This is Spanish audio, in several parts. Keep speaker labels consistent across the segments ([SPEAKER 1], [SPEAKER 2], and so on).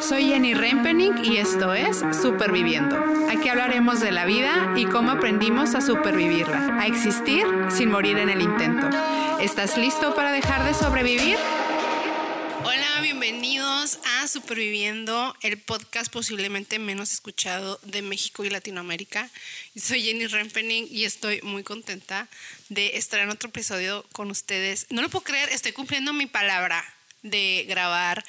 [SPEAKER 1] Soy Jenny Rempening y esto es Superviviendo. Aquí hablaremos de la vida y cómo aprendimos a supervivirla, a existir sin morir en el intento. ¿Estás listo para dejar de sobrevivir?
[SPEAKER 2] Hola, bienvenidos a Superviviendo, el podcast posiblemente menos escuchado de México y Latinoamérica. Soy Jenny Rempening y estoy muy contenta de estar en otro episodio con ustedes. No lo puedo creer, estoy cumpliendo mi palabra de grabar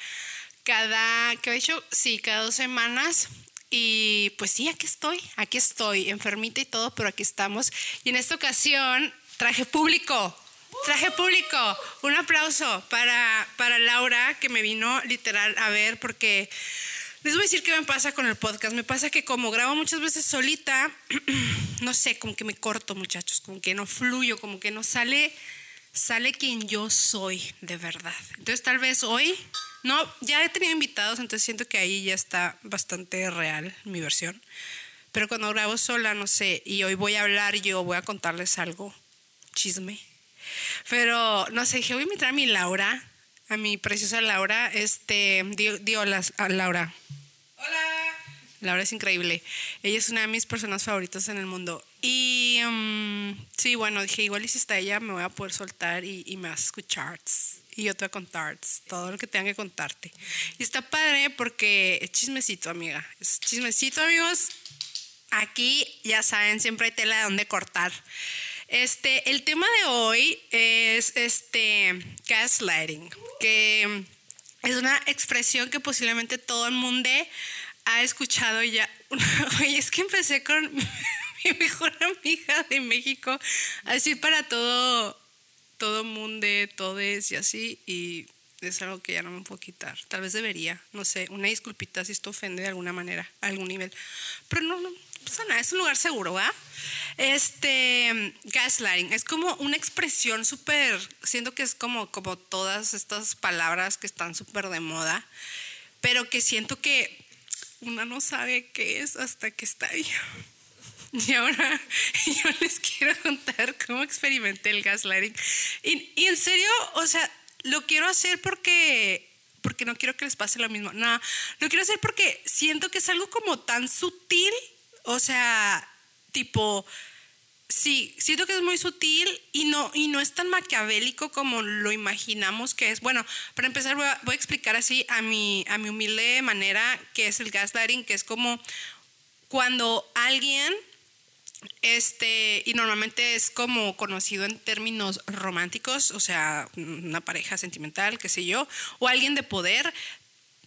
[SPEAKER 2] cada, ¿qué he hecho? Sí, cada dos semanas. Y pues sí, aquí estoy, aquí estoy, enfermita y todo, pero aquí estamos. Y en esta ocasión traje público, traje público. Un aplauso para, para Laura, que me vino literal a ver, porque les voy a decir qué me pasa con el podcast. Me pasa que como grabo muchas veces solita, no sé, como que me corto, muchachos, como que no fluyo, como que no sale, sale quien yo soy de verdad. Entonces tal vez hoy no, ya he tenido invitados, entonces siento que ahí ya está bastante real mi versión. Pero cuando grabo sola, no sé, y hoy voy a hablar yo, voy a contarles algo, chisme. Pero no sé, dije, voy a invitar a mi Laura, a mi preciosa Laura, este, dio, a Laura.
[SPEAKER 3] Hola.
[SPEAKER 2] Laura es increíble. Ella es una de mis personas favoritas en el mundo. Y um, sí, bueno, dije, igual y si está ella, me voy a poder soltar y, y me vas a escuchar y yo te voy a contar todo lo que tenga que contarte. Y está padre porque es chismecito, amiga. Es chismecito, amigos. Aquí, ya saben, siempre hay tela de donde cortar. Este, el tema de hoy es este gaslighting, que es una expresión que posiblemente todo el mundo ha escuchado ya. Oye, es que empecé con mi mejor amiga de México, así para todo todo mundo, todes y así, y es algo que ya no me puedo quitar. Tal vez debería, no sé, una disculpita si esto ofende de alguna manera, a algún nivel. Pero no, no pasa nada, es un lugar seguro, ¿va? Este, gaslighting, es como una expresión súper, siento que es como, como todas estas palabras que están súper de moda, pero que siento que una no sabe qué es hasta que está ahí. Y ahora yo les quiero contar cómo experimenté el gaslighting. Y, en serio, o sea, lo quiero hacer porque porque no quiero que les pase lo mismo. No, lo quiero hacer porque siento que es algo como tan sutil, o sea, tipo, sí, siento que es muy sutil y no, y no es tan maquiavélico como lo imaginamos que es. Bueno, para empezar voy a, voy a explicar así a mi, a mi humilde manera qué es el gaslighting, que es como cuando alguien este, y normalmente es como conocido en términos románticos, o sea, una pareja sentimental, qué sé yo, o alguien de poder.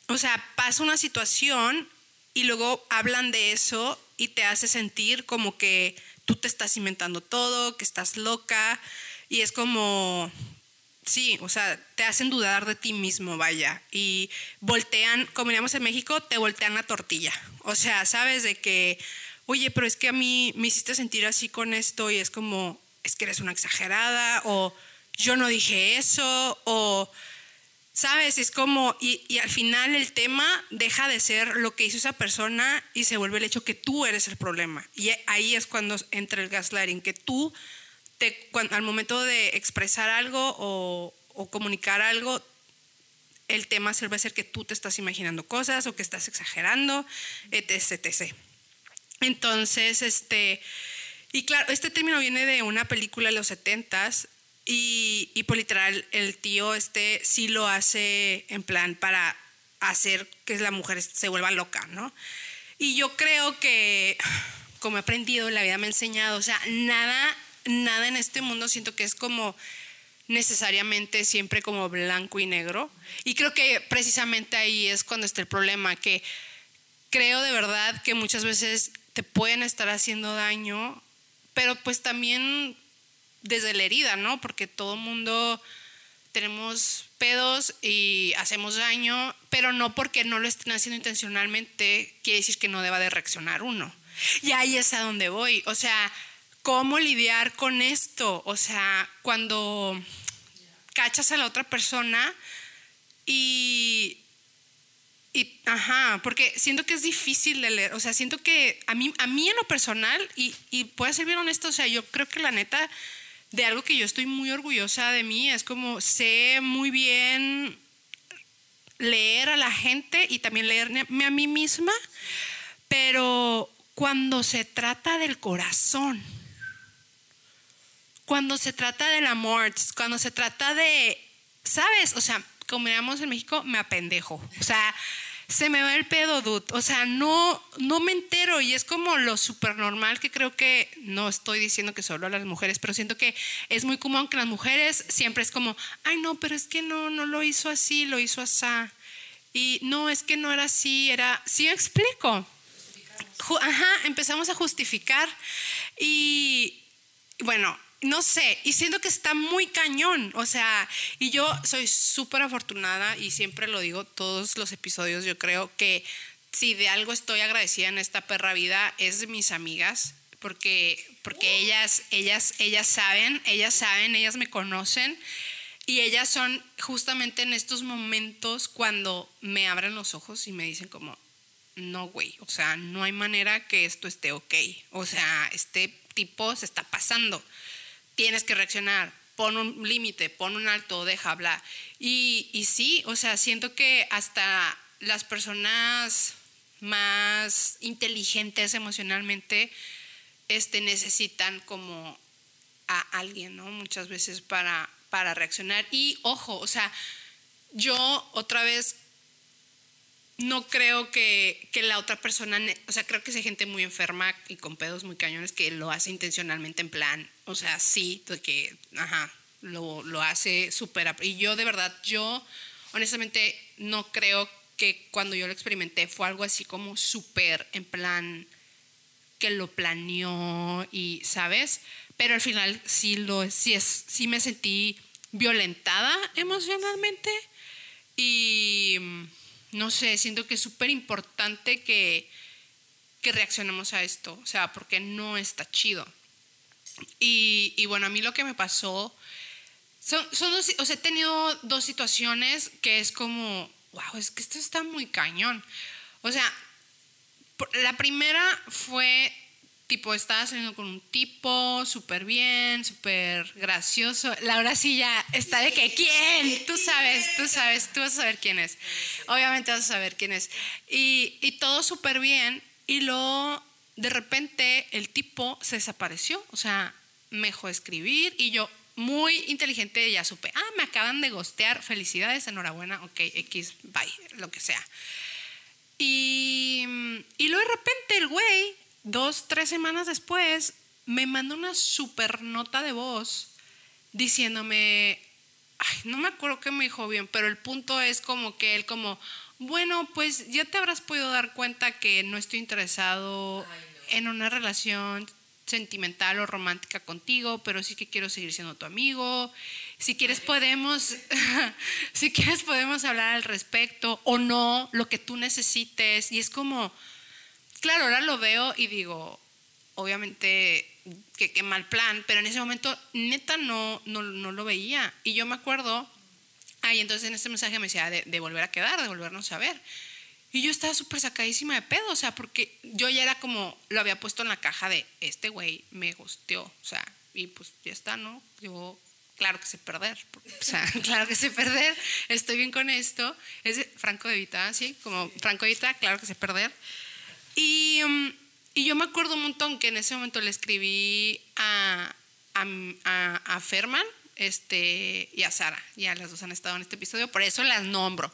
[SPEAKER 2] O sea, pasa una situación y luego hablan de eso y te hace sentir como que tú te estás inventando todo, que estás loca, y es como, sí, o sea, te hacen dudar de ti mismo, vaya, y voltean, como diríamos en México, te voltean la tortilla. O sea, sabes de que oye, pero es que a mí me hiciste sentir así con esto y es como, es que eres una exagerada o yo no dije eso o, ¿sabes? Es como, y, al final el tema deja de ser lo que hizo esa persona y se vuelve el hecho que tú eres el problema. Y ahí es cuando entra el gaslighting, que tú, te, al momento de expresar algo o, comunicar algo, el tema va a ser que tú te estás imaginando cosas o que estás exagerando, etc. etc. Entonces, este, y claro, este término viene de una película de los 70s y, y por literal el tío este sí lo hace en plan para hacer que la mujer se vuelva loca, ¿no? Y yo creo que, como he aprendido, la vida me ha enseñado, o sea, nada, nada en este mundo siento que es como necesariamente siempre como blanco y negro. Y creo que precisamente ahí es cuando está el problema, que creo de verdad que muchas veces te pueden estar haciendo daño, pero pues también desde la herida, ¿no? Porque todo mundo tenemos pedos y hacemos daño, pero no porque no lo estén haciendo intencionalmente, quiere decir que no deba de reaccionar uno. Y ahí es a donde voy. O sea, ¿cómo lidiar con esto? O sea, cuando cachas a la otra persona y y, ajá, porque siento que es difícil de leer. O sea, siento que a mí, a mí en lo personal, y, y puedo ser bien honesto, o sea, yo creo que la neta, de algo que yo estoy muy orgullosa de mí, es como sé muy bien leer a la gente y también leerme a mí misma, pero cuando se trata del corazón, cuando se trata del amor, cuando se trata de, ¿sabes? O sea, como diríamos en México, me apendejo. O sea, se me va el pedo, dude. O sea, no, no me entero y es como lo súper normal que creo que, no estoy diciendo que solo a las mujeres, pero siento que es muy común que las mujeres siempre es como, ay no, pero es que no, no lo hizo así, lo hizo así. Y no, es que no era así, era, sí explico. Ajá, empezamos a justificar y bueno, no sé, y siento que está muy cañón, o sea, y yo soy súper afortunada y siempre lo digo todos los episodios, yo creo que si de algo estoy agradecida en esta perra vida es de mis amigas, porque, porque ellas, ellas, ellas saben, ellas saben, ellas me conocen y ellas son justamente en estos momentos cuando me abren los ojos y me dicen como, no, güey, o sea, no hay manera que esto esté ok, o sea, este tipo se está pasando tienes que reaccionar, pon un límite, pon un alto, deja hablar. Y, y sí, o sea, siento que hasta las personas más inteligentes emocionalmente este, necesitan como a alguien, ¿no? Muchas veces para, para reaccionar. Y ojo, o sea, yo otra vez no creo que, que, la otra persona, o sea, creo que hay gente muy enferma y con pedos muy cañones que lo hace intencionalmente en plan, o sea, sí, que, ajá, lo, lo hace súper. Y yo de verdad, yo honestamente no creo que cuando yo lo experimenté fue algo así como súper en plan que lo planeó y, ¿sabes? Pero al final sí, lo, sí, es, sí me sentí violentada emocionalmente y no sé, siento que es súper importante que, que reaccionemos a esto, o sea, porque no está chido. Y, bueno, a mí lo que me pasó, son, son dos, o sea, he tenido dos situaciones que es como, wow, es que esto está muy cañón. O sea, la primera fue tipo, estaba saliendo con un tipo súper bien, súper gracioso. Laura sí ya está de que, ¿quién? Tú sabes, tú sabes, tú vas a saber quién es. Obviamente vas a saber quién es. Y, y todo súper bien. Y luego, de repente, el tipo se desapareció. O sea, me dejó escribir y yo, muy inteligente, ya supe, ah, me acaban de gostear, felicidades, enhorabuena, ok, X, bye, lo que sea. Y, y luego de repente el güey dos, tres semanas después, me mandó una super nota de voz diciéndome, ay, no me acuerdo qué me dijo bien, pero el punto es como que él como, bueno, pues ya te habrás podido dar cuenta que no estoy interesado en una relación sentimental o romántica contigo, pero sí que quiero seguir siendo tu amigo. Si quieres podemos, si quieres podemos hablar al respecto o no, lo que tú necesites. Y es como, claro, ahora lo veo y digo, obviamente, que qué mal plan, pero en ese momento neta no, no, lo veía. Y yo me acuerdo, ay, entonces en este mensaje me decía de, volver a quedar, de volvernos a ver. Y yo estaba súper sacadísima de pedo, o sea, porque yo ya era como, lo había puesto en la caja de, este güey me gusteó, o sea, y pues ya está, ¿no? Yo, claro que sé perder, o sea, claro que sé perder, estoy bien con esto. Es Franco de Vita, ¿sí? Como Franco de Vita, claro que sé perder. Y, um, y, yo me acuerdo un montón que en ese momento le escribí a, a, a, Ferman este, y a Sara. Ya las dos han estado en este episodio, por eso las nombro.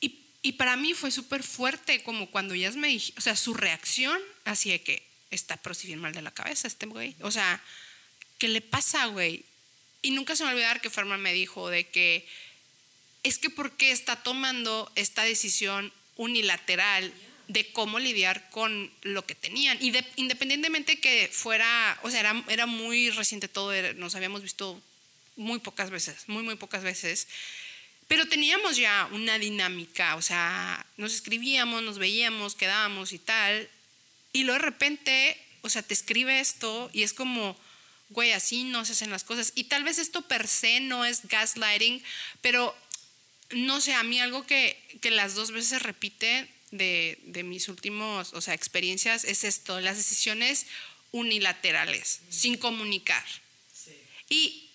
[SPEAKER 2] Y, y para mí fue súper fuerte, como cuando ellas me dijeron, o sea, su reacción, así de que está pero si bien mal de la cabeza este güey. O sea, ¿qué le pasa, güey? Y nunca se me a olvidar que Ferman me dijo de que es que ¿por qué está tomando esta decisión unilateral de cómo lidiar con lo que tenían. Y independientemente que fuera, o sea, era, era muy reciente todo, nos habíamos visto muy pocas veces, muy, muy pocas veces. Pero teníamos ya una dinámica, o sea, nos escribíamos, nos veíamos, quedábamos y tal. Y luego de repente, o sea, te escribe esto y es como, güey, así no se hacen las cosas. Y tal vez esto per se no es gaslighting, pero no sé, a mí algo que, que las dos veces repite de, mis últimos, o sea, experiencias es esto, las decisiones unilaterales, sin comunicar. Y,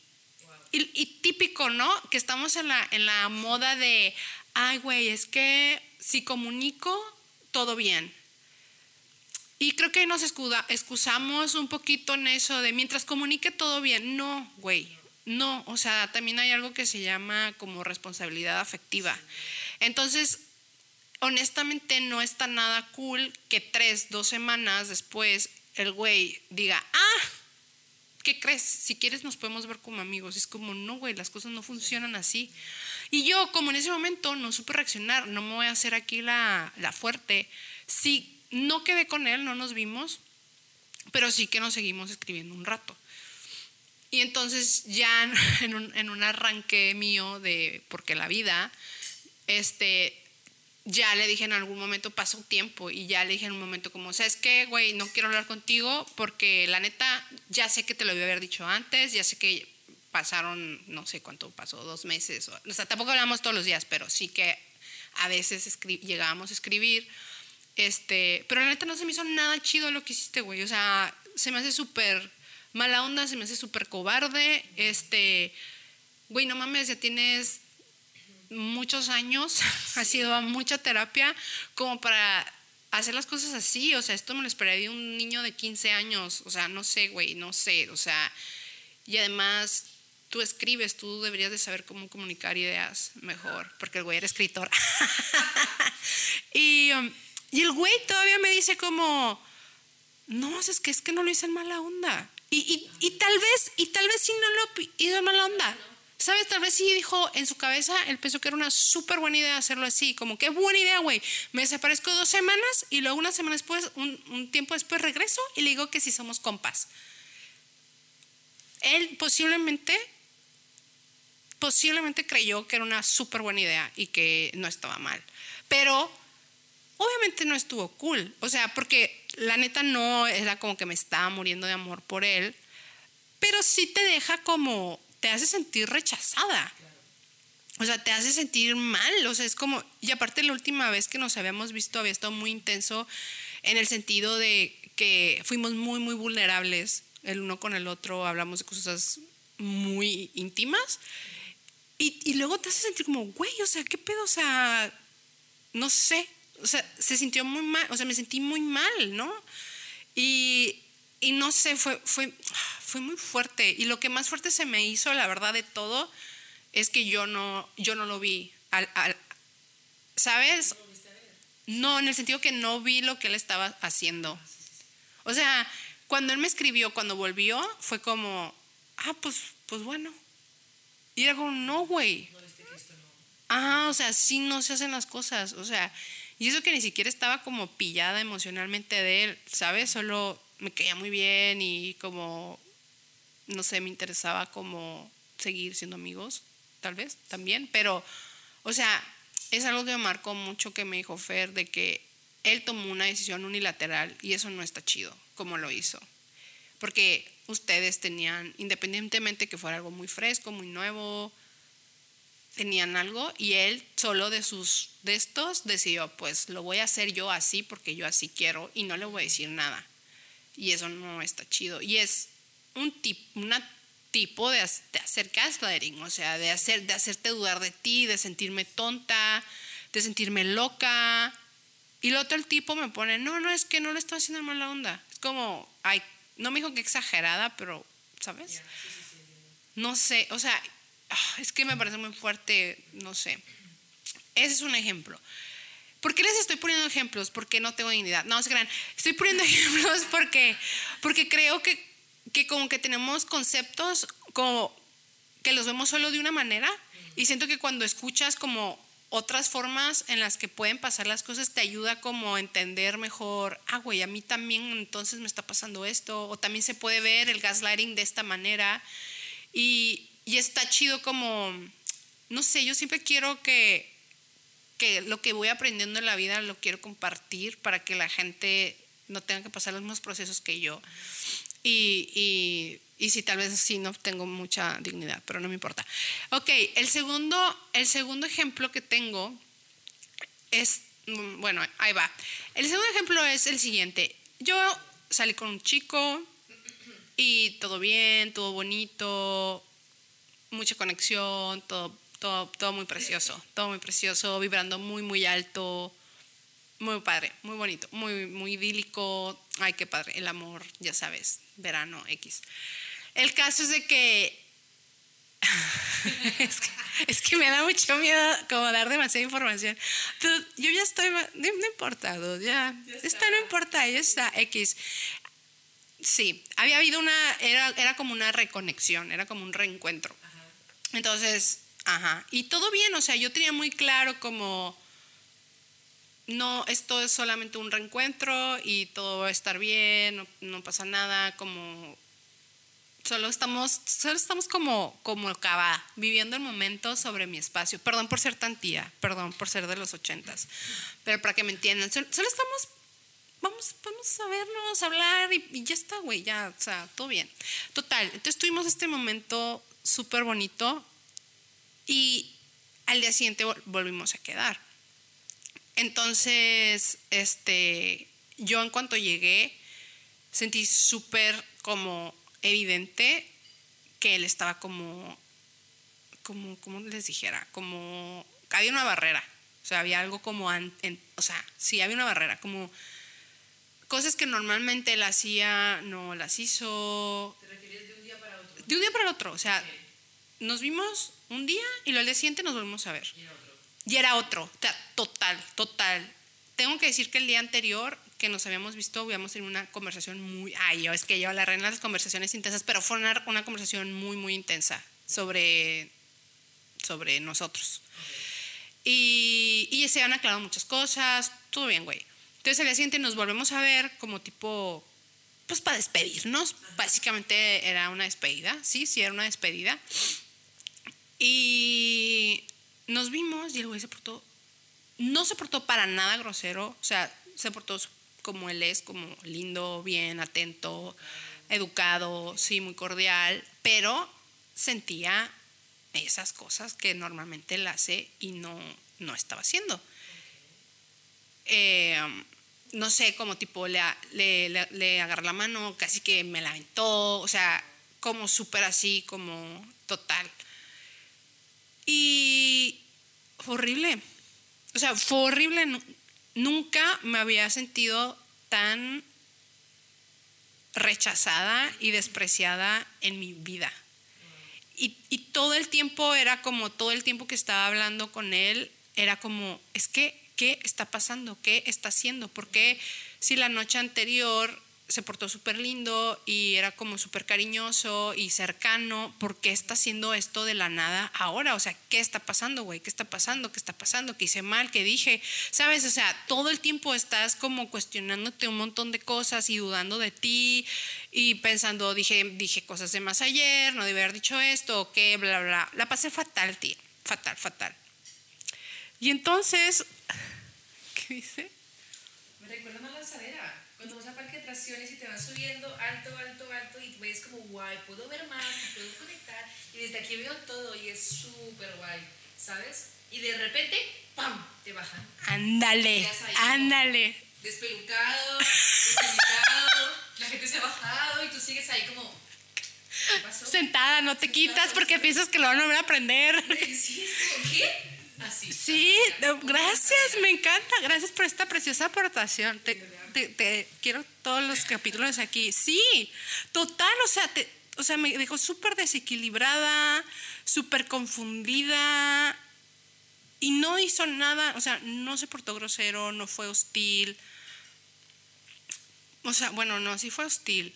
[SPEAKER 2] y, y típico, ¿no? Que estamos en la, en la moda de, ay, güey, es que si comunico, todo bien. Y creo que nos escuda, excusamos un poquito en eso de mientras comunique todo bien. No, güey, no. O sea, también hay algo que se llama como responsabilidad afectiva. Entonces, honestamente no está nada cool que tres, dos semanas después el güey diga, ah, ¿qué crees? Si quieres nos podemos ver como amigos. Es como, no, güey, las cosas no funcionan así. Y yo, como en ese momento no supe reaccionar, no me voy a hacer aquí la, la fuerte. Sí no quedé con él, no nos vimos, pero sí que nos seguimos escribiendo un rato. Y entonces ya en un, en un arranque mío de porque la vida, este, ya le dije en algún momento, pasó tiempo y ya le dije en un momento como, ¿sabes qué, güey? No quiero hablar contigo porque la neta, ya sé que te lo iba haber dicho antes, ya sé que pasaron, no sé cuánto pasó, dos meses, o, sea, tampoco hablamos todos los días, pero sí que a veces llegábamos a escribir este, pero la neta no se me hizo nada chido lo que hiciste, güey. O sea, se me hace súper mala onda, se me hace súper cobarde. Este, güey, no mames, ya tienes muchos años, has ido a mucha terapia como para hacer las cosas así. O sea, esto me lo esperaría de un niño de 15 años. O sea, no sé, güey, no sé. O sea, y además tú escribes, tú deberías de saber cómo comunicar ideas mejor, porque el güey era escritor. y... Um, y el güey todavía me dice como, no, es que es que no lo hice en mala onda. Y, y, tal vez, y tal vez sí no lo hizo en mala onda. ¿Sabes? Tal vez sí dijo en su cabeza, él pensó que era una súper buena idea hacerlo así, como qué buena idea, güey. Me desaparezco dos semanas y luego una semana después, un, tiempo después regreso y le digo que sí somos compas. Él posiblemente, posiblemente creyó que era una súper buena idea y que no estaba mal. Pero obviamente no estuvo cool. O sea, porque la neta no era como que me estaba muriendo de amor por él, pero sí te deja como, te hace sentir rechazada. O sea, te hace sentir mal. O sea, es como, y aparte la última vez que nos habíamos visto había estado muy intenso en el sentido de que fuimos muy, muy vulnerables el uno con el otro, hablamos de cosas muy íntimas. Y, y luego te hace sentir como, güey, o sea, ¿qué pedo? O sea, no sé, o sea, se sintió muy mal, o sea, me sentí muy mal, ¿no? Y, y no sé, fue, fue, fue muy fuerte. Y lo que más fuerte se me hizo, la verdad de todo, es que yo no, yo no lo vi. Al, ¿Sabes? No, en el sentido que no vi lo que él estaba haciendo. O sea, cuando él me escribió, cuando volvió, fue como, ah, pues, pues bueno. Y era como, no, güey. Ah, o sea, sí no se hacen las cosas. O sea, y eso que ni siquiera estaba como pillada emocionalmente de él, ¿sabes? Solo me caía muy bien y como, no sé, me interesaba como seguir siendo amigos, tal vez, también. Pero, o sea, es algo que me marcó mucho que me dijo Fer de que él tomó una decisión unilateral y eso no está chido, como lo hizo. Porque ustedes tenían, independientemente que fuera algo muy fresco, muy nuevo, tenían algo y él solo de sus de estos decidió, pues lo voy a hacer yo así porque yo así quiero y no le voy a decir nada. Y eso no está chido. Y es un tip, una tipo de, de, hacer gaslighting, o sea, de, hacer, de hacerte dudar de ti, de sentirme tonta, de sentirme loca. Y lo otro el tipo me pone, no, no, es que no le estoy haciendo mala onda. Es como, ay, no me dijo que exagerada, pero, ¿sabes? No sé, o sea, Ah, es que me parece muy fuerte, no sé. Ese es un ejemplo. ¿Por qué les estoy poniendo ejemplos? Porque no tengo dignidad. No, se crean. Estoy poniendo ejemplos porque, porque creo que, que como que tenemos conceptos como que los vemos solo de una manera y siento que cuando escuchas como otras formas en las que pueden pasar las cosas te ayuda como a entender mejor, ah, güey, a mí también entonces me está pasando esto, o también se puede ver el gaslighting de esta manera. Y, y está chido como, no sé, yo siempre quiero que, que lo que voy aprendiendo en la vida lo quiero compartir para que la gente no tenga que pasar los mismos procesos que yo. Y, y, y si tal vez sí no tengo mucha dignidad, pero no me importa. Ok, el segundo, el segundo ejemplo que tengo es, mm, bueno, ahí va. El segundo ejemplo es el siguiente. Yo salí con un chico y todo bien, todo bonito, mucha conexión, todo, todo, todo muy precioso, todo muy precioso, vibrando muy, muy alto, muy padre, muy bonito, muy, muy idílico, ay, qué padre, el amor, ya sabes, verano X. El caso es de que es, que, me da mucho miedo como dar demasiada información. yo ya estoy, no, importa, ya, está. no importa, ya está, X. Sí, había habido una, era, era como una reconexión, era como un reencuentro. Entonces, ajá, y todo bien, o sea, yo tenía muy claro como, no, esto es solamente un reencuentro y todo va a estar bien, no, no pasa nada, como Solo estamos, solo estamos como, como acaba, viviendo el momento sobre mi espacio. Perdón por ser tan tía, perdón por ser de los ochentas, pero para que me entiendan, solo, estamos, vamos, vamos a vernos, a hablar y, ya está, güey, ya, o sea, todo bien. Total, entonces tuvimos este momento súper bonito y al día siguiente volvimos a quedar. Entonces, este, yo en cuanto llegué, sentí súper como evidente que él estaba como, como, como les dijera, como, había una barrera, o sea, había algo como, o sea, sí, había una barrera, como cosas que normalmente él hacía, no las hizo.
[SPEAKER 3] ¿Te refieres de un día para otro?
[SPEAKER 2] De un día para el otro, o sea, nos vimos un día y lo al día siguiente nos volvimos a ver.
[SPEAKER 3] Y era otro.
[SPEAKER 2] Y era otro, total, total. Tengo que decir que el día anterior que nos habíamos visto, habíamos tenido una conversación muy, ay, yo es que yo la reina las conversaciones intensas, pero fue una, una conversación muy, muy intensa sobre, sobre nosotros. Y, y se han aclarado muchas cosas, todo bien, güey. Entonces al día siguiente nos volvemos a ver como tipo, pues para despedirnos. Básicamente era una despedida, sí, sí, era una despedida. Y nos vimos y el güey se portó, no se portó para nada grosero, o sea, se portó como él es, como lindo, bien, atento, educado, sí, muy cordial, pero sentía esas cosas que normalmente él hace y no, no estaba haciendo. Eh, no sé, como tipo le, le, le, agarré la mano, casi que me la aventó, o sea, como súper así, como total. Y horrible. O sea, fue horrible nunca me había sentido tan rechazada y despreciada en mi vida. Y, todo el tiempo era como, todo el tiempo que estaba hablando con él, era como, es que, ¿qué está pasando? ¿Qué está haciendo? Porque si la noche anterior se portó súper lindo y era como súper cariñoso y cercano. ¿Por qué está haciendo esto de la nada ahora? O sea, ¿qué está pasando, güey? ¿Qué está pasando? ¿Qué está pasando? ¿Qué hice mal? ¿Qué dije? ¿Sabes? O sea, todo el tiempo estás como cuestionándote un montón de cosas y dudando de ti y pensando, dije, dije cosas de más ayer, no debía haber dicho esto, o qué, bla, bla. La pasé fatal, tío. Fatal, fatal. Y entonces, ¿qué dice?
[SPEAKER 3] Me recuerda una lanzadera cuando vas a parque de atracciones y te vas subiendo alto, alto, alto y ves como guay, puedo ver más, puedo conectar y desde aquí veo todo y es súper guay, ¿sabes? Y de repente, ¡pam! te bajan.
[SPEAKER 2] Ándale, ándale.
[SPEAKER 3] Despelucado, despelucado, la gente se ha bajado y tú sigues ahí como...
[SPEAKER 2] ¿Qué pasó? Sentada, no te quitas porque piensas que lo van a volver a aprender.
[SPEAKER 3] ¿Qué?
[SPEAKER 2] Sí, gracias, me encanta. Gracias por esta preciosa aportación. Te, te, quiero todos los capítulos aquí. Sí, total, o sea, o sea me dejó súper desequilibrada, súper confundida y no hizo nada, o sea, no se portó grosero, no fue hostil. O sea, bueno, no, sí fue hostil.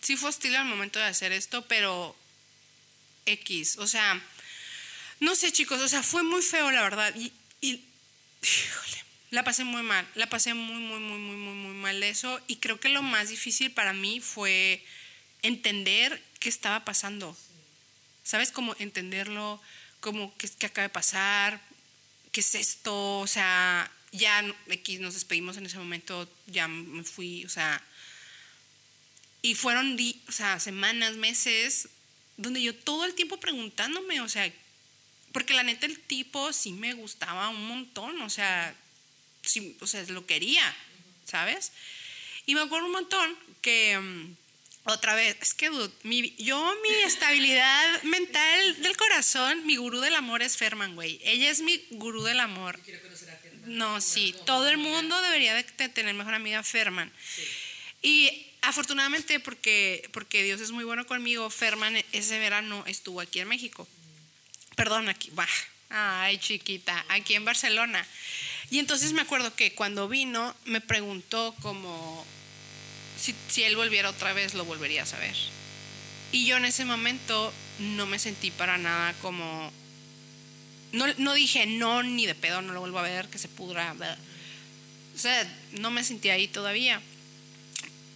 [SPEAKER 2] Sí fue hostil al momento de hacer esto, pero X, o sea, no sé chicos, o sea, fue muy feo la verdad. Y, híjole, la pasé muy mal, la pasé muy, muy, muy, muy, muy, muy mal eso. Y creo que lo más difícil para mí fue entender qué estaba pasando. ¿Sabes? Como entenderlo, como qué, qué acaba de pasar, qué es esto, o sea, ya aquí nos despedimos en ese momento, ya me fui, o sea, y fueron, o sea, semanas, meses, donde yo todo el tiempo preguntándome, o sea, porque la neta el tipo sí me gustaba un montón, o sea, o sea, lo quería, ¿sabes? Y me acuerdo un montón que, mm, otra vez, es que dude, mi, yo, mi estabilidad mental del corazón, mi gurú del amor es Ferman, güey. Ella es mi gurú del amor.
[SPEAKER 3] Quiero conocer a Ferman.
[SPEAKER 2] No, sí, todo el mundo debería de te- tener mejor amiga Ferman. Y afortunadamente, porque, porque Dios es muy bueno conmigo, Ferman ese verano estuvo aquí en México. Perdón, aquí, bah, ay chiquita, aquí en Barcelona. Y entonces me acuerdo que cuando vino me preguntó como si, si él volviera otra vez, lo volvería a saber. Y yo en ese momento no me sentí para nada como... No, no dije no, ni de pedo, no lo vuelvo a ver, que se pudra. bla". O sea, no me sentí ahí todavía.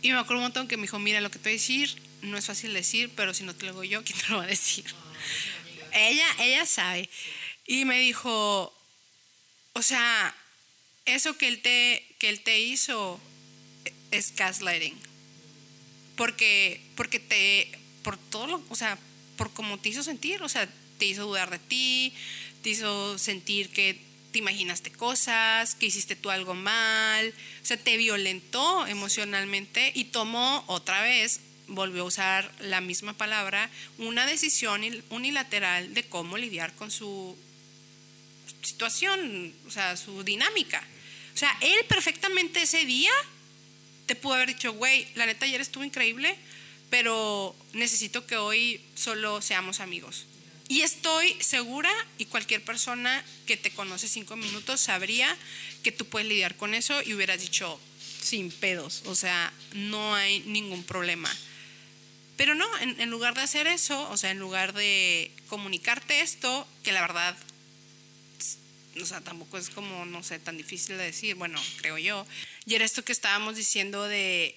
[SPEAKER 2] Y me acuerdo un montón que me dijo, mira, lo que te voy a decir no es fácil decir, pero si no te lo digo yo, ¿quién te lo va a decir? ella, ella sabe. Y me dijo, o sea, eso que él te, que él te hizo es gaslighting. Porque, porque te, por todo lo, o sea, por cómo te hizo sentir, o sea, te hizo dudar de ti, te hizo sentir que te imaginaste cosas, que hiciste tú algo mal, o sea, te violentó emocionalmente y tomó otra vez, volvió a usar la misma palabra, una decisión il- unilateral de cómo lidiar con su situación, o sea, su dinámica. O sea, él perfectamente ese día te pudo haber dicho, güey, la neta ayer estuvo increíble, pero necesito que hoy solo seamos amigos. Y estoy segura, y cualquier persona que te conoce cinco minutos sabría que tú puedes lidiar con eso y hubieras dicho sin pedos, o sea, no hay ningún problema. Pero no, en, lugar de hacer eso, o sea, en lugar de comunicarte esto, que la verdad o sea, tampoco es como, no sé, tan difícil de decir, bueno, creo yo. Y era esto que estábamos diciendo de,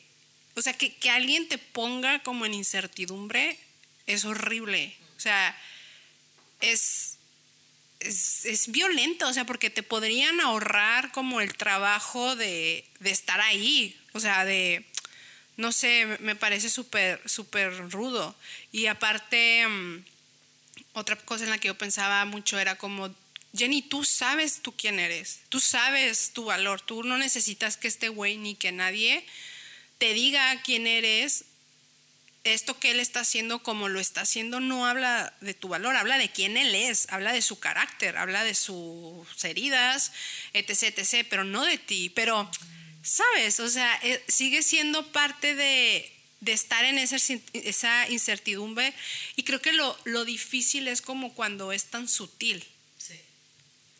[SPEAKER 2] o sea, que, que alguien te ponga como en incertidumbre es horrible. O sea, es, es, es violento, o sea, porque te podrían ahorrar como el trabajo de, de estar ahí, o sea, de, no sé, me- parece súper, súper rudo. Y aparte, mm, otra cosa en la que yo pensaba mucho era como, Jenny, tú sabes tú quién eres, tú sabes tu valor, tú no necesitas que este güey ni que nadie te diga quién eres. Esto que él está haciendo como lo está haciendo no habla de tu valor, habla de quién él es, habla de su carácter, habla de sus heridas, etc, etc, pero no de ti. Pero, ¿sabes? O sea, eh, sigue siendo parte de, de estar en esa, incertidumbre y creo que lo, lo difícil es como cuando es tan sutil.
[SPEAKER 3] Sí.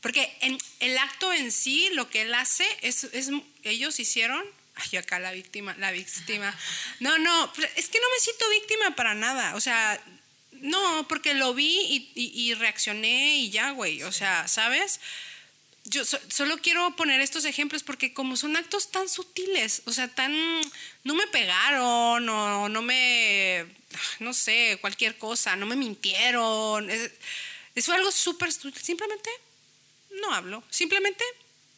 [SPEAKER 2] Porque en el acto en sí, lo que él hace, es, es ellos hicieron, ay, acá la víctima, la víctima. No, no, es que no me siento víctima para nada. O sea, no, porque lo vi y, y- y reaccioné y ya, güey. O sea, ¿sabes? Yo so- solo quiero poner estos ejemplos porque como son actos tan sutiles, o sea, tan... No me pegaron o no me... No sé, cualquier cosa, no me mintieron. Es, es algo súper... Simplemente no hablo. Simplemente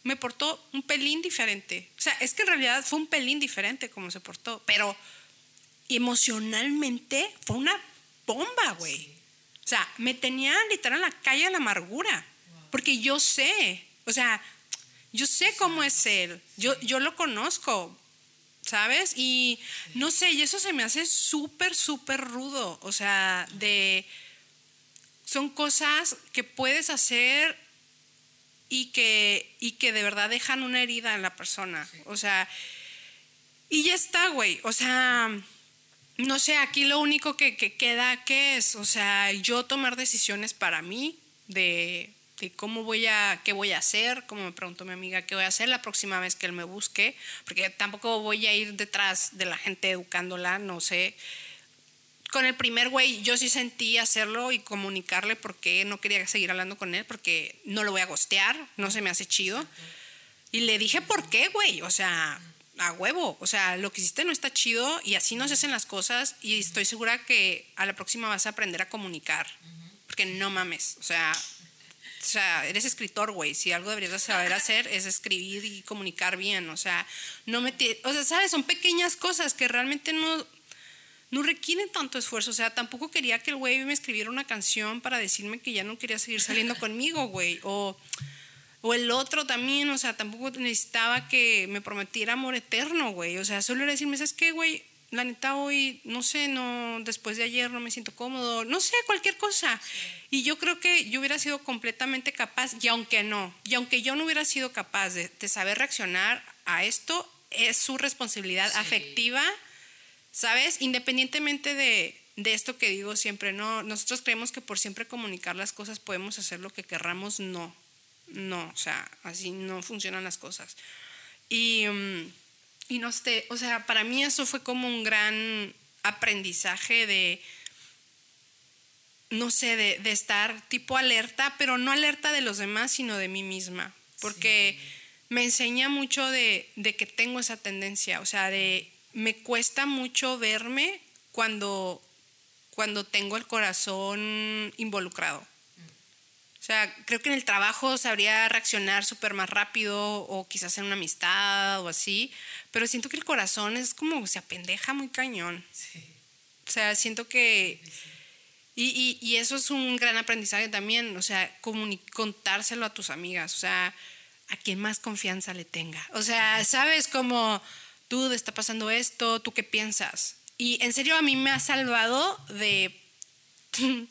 [SPEAKER 2] me portó un pelín diferente. O sea, es que en realidad fue un pelín diferente como se portó, pero emocionalmente fue una bomba, güey. O sea, me tenía literal en la calle de la amargura, porque yo sé, o sea, yo sé cómo es él, yo, yo lo conozco, ¿sabes? Y no sé, y eso se me hace súper, súper rudo, o sea, de... Son cosas que puedes hacer y que, y que de verdad dejan una herida en la persona. O sea, y ya está, güey. O sea, no sé, aquí lo único que, que queda, ¿qué es? O sea, yo tomar decisiones para mí de, de cómo voy a, qué voy a hacer, como me preguntó mi amiga, qué voy a hacer la próxima vez que él me busque, porque tampoco voy a ir detrás de la gente educándola, no sé. Con el primer güey yo sí sentí hacerlo y comunicarle por qué no quería seguir hablando con él, porque no lo voy a gostear, no se me hace chido. Y le dije, ¿por qué, güey? O sea, a huevo. O sea, lo que hiciste no está chido y así no se hacen las cosas. Y estoy segura que a la próxima vas a aprender a comunicar. Porque no mames. O sea, o sea, eres escritor, güey. Si algo deberías de saber hacer es escribir y comunicar bien. O sea, no me... O sea, ¿sabes? Son pequeñas cosas que realmente no, no requieren tanto esfuerzo. O sea, tampoco quería que el güey me escribiera una canción para decirme que ya no quería seguir saliendo conmigo, güey. O, o el otro también, o sea, tampoco necesitaba que me prometiera amor eterno, güey. O sea, solo era decirme, ¿sabes qué, güey? La neta hoy, no sé, no, después de ayer no me siento cómodo, no sé, cualquier cosa. Y yo creo que yo hubiera sido completamente capaz, y aunque no, y aunque yo no hubiera sido capaz de, saber reaccionar a esto, es su responsabilidad afectiva, ¿sabes? Independientemente de, de esto que digo siempre, ¿no? Nosotros creemos que por siempre comunicar las cosas podemos hacer lo que querramos, no, no, o sea, así no funcionan las cosas. Y... Mm, y no sé, o sea, para mí eso fue como un gran aprendizaje de, no sé, de, estar tipo alerta, pero no alerta de los demás, sino de mí misma. Porque me enseña mucho de, de, que tengo esa tendencia, o sea, de me cuesta mucho verme cuando, cuando tengo el corazón involucrado. O sea, creo que en el trabajo sabría reaccionar súper más rápido o quizás en una amistad o así, pero siento que el corazón es como se apendeja muy cañón. Sí. O sea, siento que... Y, y, eso es un gran aprendizaje también, o sea, contárselo a tus amigas, o sea, a quien más confianza le tenga. O sea, sabes como, tú está pasando esto, tú qué piensas. Y en serio a mí me ha salvado de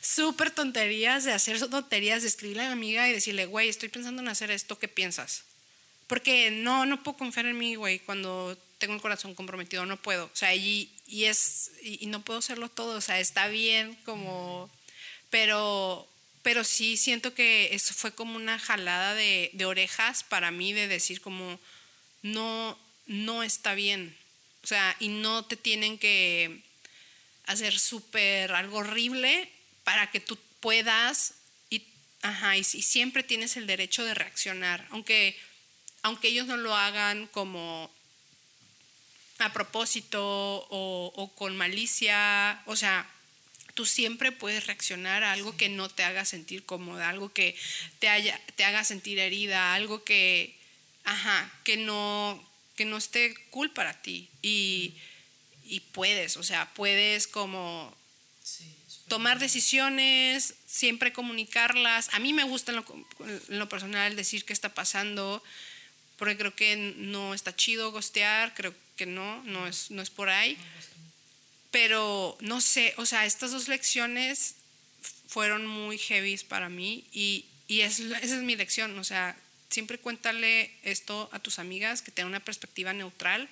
[SPEAKER 2] súper tonterías, de hacer tonterías, de escribirle a mi amiga y decirle, güey, estoy pensando en hacer esto, ¿qué piensas? Porque no, no puedo confiar en mí, güey, cuando tengo el corazón comprometido, no puedo. O sea, y, y es, y, no puedo hacerlo todo, o sea, está bien como, pero, pero sí siento que eso fue como una jalada de, orejas para mí de decir como, no, no está bien. O sea, y no te tienen que hacer súper algo horrible para que tú puedas y, ajá, y, siempre tienes el derecho de reaccionar, aunque, aunque ellos no lo hagan como a propósito o, con malicia, o sea, tú siempre puedes reaccionar a algo que no te haga sentir cómoda, algo que te, haya, te haga sentir herida, algo que, ajá, que no, que no esté cool para ti. Y, y puedes, o sea, puedes como tomar decisiones, siempre comunicarlas. A mí me gusta en lo, personal decir qué está pasando, porque creo que no está chido gostear, creo que no, no es, no es por ahí. Pero no sé, o sea, estas dos lecciones fueron muy heavy para mí y, y es, esa es mi lección, o sea, siempre cuéntale esto a tus amigas, que tengan una perspectiva neutral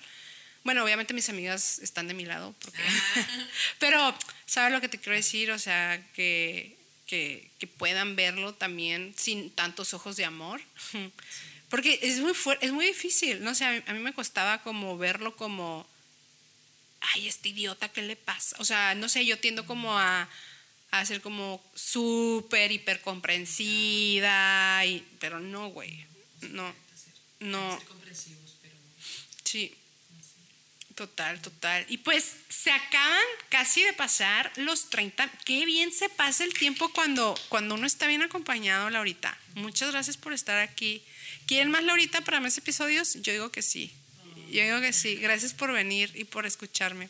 [SPEAKER 2] bueno, obviamente mis amigas están de mi lado, porque... Ah. pero, ¿sabes lo que te quiero decir? O sea, que, que, puedan verlo también sin tantos ojos de amor. Porque es muy, es muy difícil, no sé, a mí, me costaba como verlo como, ay, este idiota, ¿qué le pasa? O sea, no sé, yo tiendo como a, a ser como súper, hiper comprensiva, y, pero no, güey, no, no. Sí. Total, total. Y pues se acaban casi de pasar los 30. Qué bien se pasa el tiempo cuando, cuando uno está bien acompañado, Laurita. Muchas gracias por estar aquí. ¿Quieren más, Laurita, para más episodios? Yo digo que sí. Yo digo que sí. Gracias por venir y por escucharme.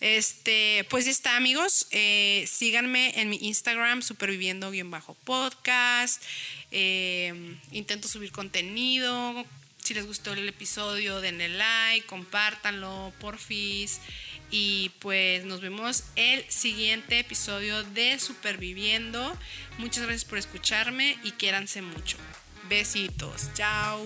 [SPEAKER 2] Este, pues ya está, amigos. Eh, síganme en mi Instagram, superviviendo-podcast. Eh, intento subir contenido si les gustó el episodio, denle like, compártanlo, porfis. Y pues nos vemos el siguiente episodio de Superviviendo. Muchas gracias por escucharme y quiéranse mucho. Besitos. Chao.